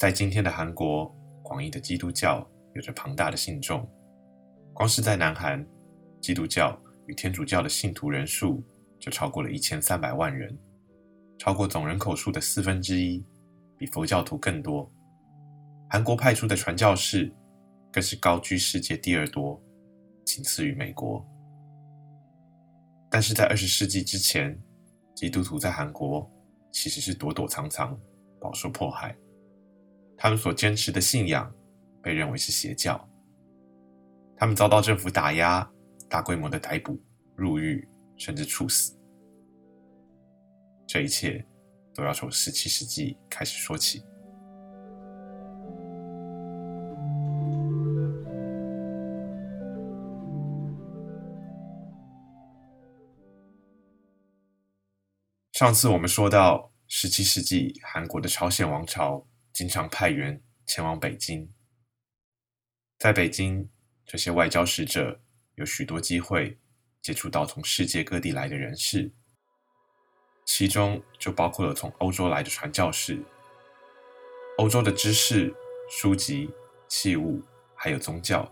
在今天的韩国，广义的基督教有着庞大的信众，光是在南韩，基督教与天主教的信徒人数就超过了一千三百万人，超过总人口数的四分之一，比佛教徒更多。韩国派出的传教士更是高居世界第二多，仅次于美国。但是在二十世纪之前，基督徒在韩国其实是躲躲藏藏，饱受迫害。他们所坚持的信仰被认为是邪教，他们遭到政府打压，大规模的逮捕、入狱，甚至处死。这一切都要从十七世纪开始说起。上次我们说到，十七世纪韩国的朝鲜王朝经常派员前往北京，在北京，这些外交使者有许多机会接触到从世界各地来的人士，其中就包括了从欧洲来的传教士。欧洲的知识、书籍、器物，还有宗教，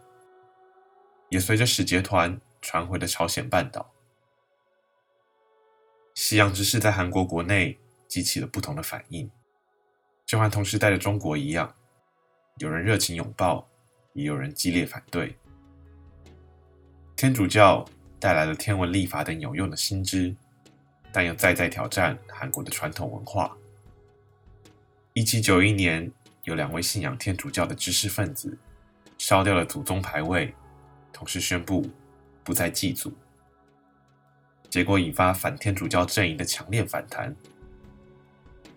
也随着使节团传回了朝鲜半岛。西洋之士在韩国国内激起了不同的反应，就和同时代的中国一样，有人热情拥抱，也有人激烈反对。天主教带来了天文历法等有用的新知，但又再再挑战韩国的传统文化。一七九一年，有两位信仰天主教的知识分子烧掉了祖宗牌位，同时宣布不再祭祖。结果引发反天主教阵营的强烈反弹，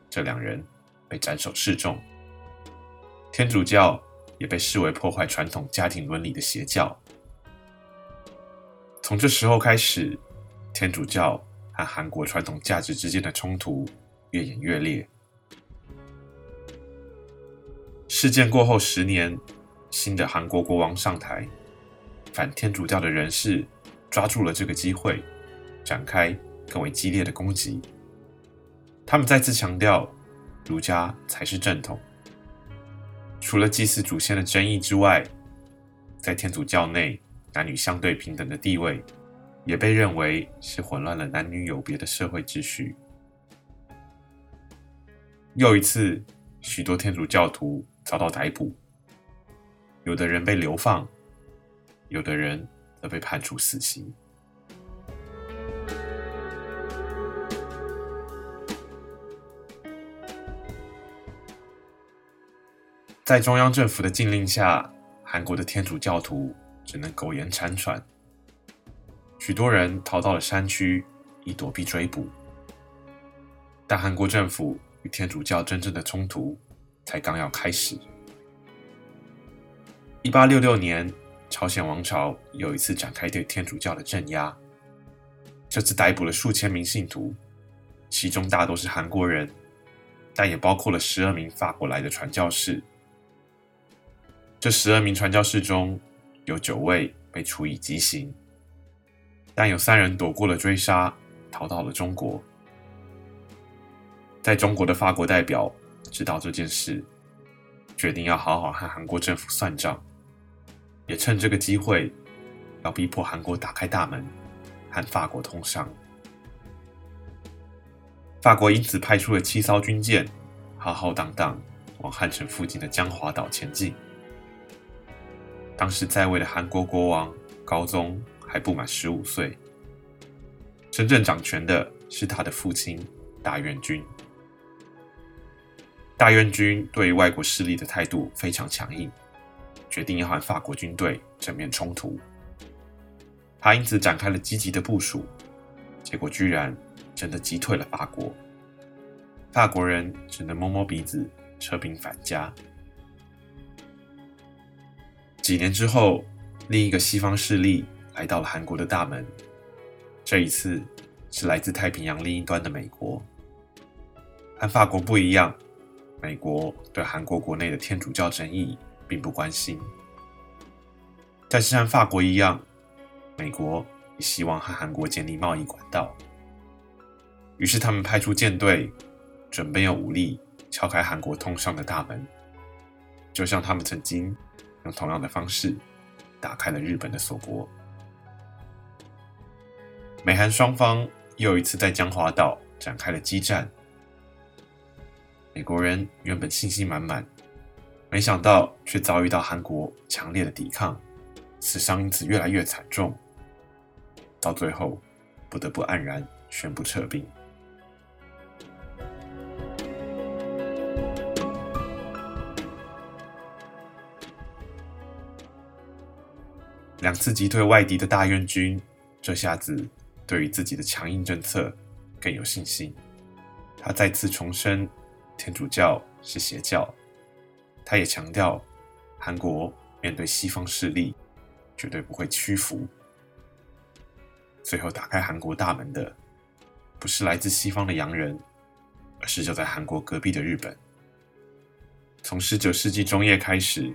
这两人被斩首示众。天主教也被视为破坏传统家庭伦理的邪教。从这时候开始，天主教和韩国传统价值之间的冲突越演越烈。事件过后十年，新的韩国国王上台，反天主教的人士抓住了这个机会。展开更为激烈的攻击。他们再次强调，儒家才是正统。除了祭祀祖先的争议之外，在天主教内，男女相对平等的地位，也被认为是混乱了男女有别的社会秩序。又一次，许多天主教徒遭到逮捕，有的人被流放，有的人则被判处死刑。在中央政府的禁令下，韩国的天主教徒只能苟延残喘。许多人逃到了山区，以躲避追捕。但韩国政府与天主教真正的冲突才刚要开始。一八六六年，朝鲜王朝又一次展开对天主教的镇压，这次逮捕了数千名信徒，其中大多是韩国人，但也包括了十二名法国来的传教士。这十二名传教士中有九位被处以极刑，但有三人躲过了追杀，逃到了中国。在中国的法国代表知道这件事，决定要好好和韩国政府算账，也趁这个机会要逼迫韩国打开大门，和法国通商。法国因此派出了七艘军舰，浩浩荡荡往汉城附近的江华岛前进。当时在位的韩国国王高宗还不满十五岁，真正掌权的是他的父亲大院君。大院君对外国势力的态度非常强硬，决定要和法国军队正面冲突。他因此展开了积极的部署，结果居然真的击退了法国。法国人只能摸摸鼻子，撤兵返家。几年之后，另一个西方势力来到了韩国的大门。这一次是来自太平洋另一端的美国。和法国不一样，美国对韩国国内的天主教争议并不关心。但是和法国一样，美国也希望和韩国建立贸易管道。于是他们派出舰队，准备用武力敲开韩国通商的大门，就像他们曾经用同样的方式打开了日本的锁国。美韩双方又一次在江华岛展开了激战。美国人原本信心满满，没想到却遭遇到韩国强烈的抵抗，死伤因此越来越惨重，到最后不得不黯然宣布撤兵。两次击退外敌的大院军，这下子对于自己的强硬政策更有信心。他再次重申，天主教是邪教。他也强调，韩国面对西方势力绝对不会屈服。最后打开韩国大门的，不是来自西方的洋人，而是就在韩国隔壁的日本。从十九世纪中叶开始。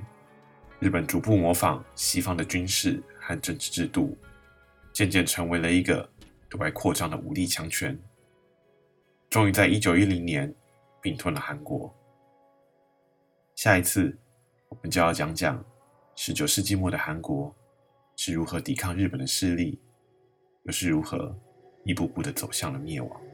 日本逐步模仿西方的军事和政治制度，渐渐成为了一个对外扩张的武力强权。终于在一九一零年并吞了韩国。下一次，我们就要讲讲十九世纪末的韩国是如何抵抗日本的势力，又是如何一步步的走向了灭亡。